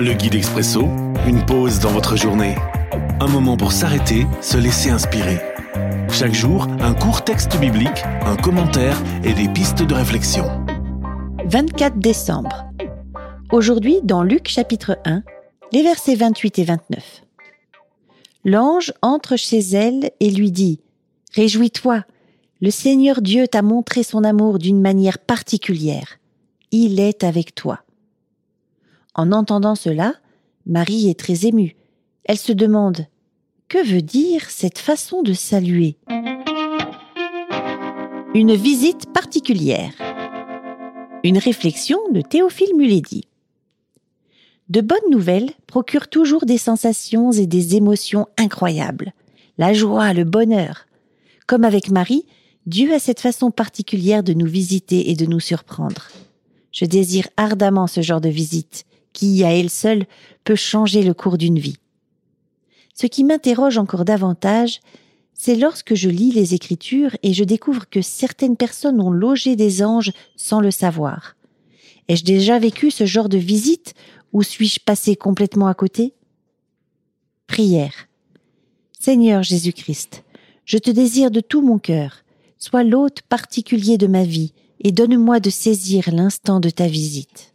Le guide expresso, une pause dans votre journée. Un moment pour s'arrêter, se laisser inspirer. Chaque jour, un court texte biblique, un commentaire et des pistes de réflexion. 24 décembre. Aujourd'hui, dans Luc chapitre 1, les versets 28 et 29. L'ange entre chez elle et lui dit Réjouis-toi, le Seigneur Dieu t'a montré son amour d'une manière particulière. Il est avec toi. En entendant cela, Marie est très émue. Elle se demande Que veut dire cette façon de saluer? Une visite particulière. Une réflexion de Théophile Muledi. De bonnes nouvelles procurent toujours des sensations et des émotions incroyables. La joie, le bonheur. Comme avec Marie, Dieu a cette façon particulière de nous visiter et de nous surprendre. Je désire ardemment ce genre de visite, qui, à elle seule, peut changer le cours d'une vie. Ce qui m'interroge encore davantage, c'est lorsque je lis les Écritures et je découvre que certaines personnes ont logé des anges sans le savoir. Ai-je déjà vécu ce genre de visite ou suis-je passé complètement à côté? Prière. Seigneur Jésus-Christ, je te désire de tout mon cœur. Sois l'hôte particulier de ma vie et donne-moi de saisir l'instant de ta visite.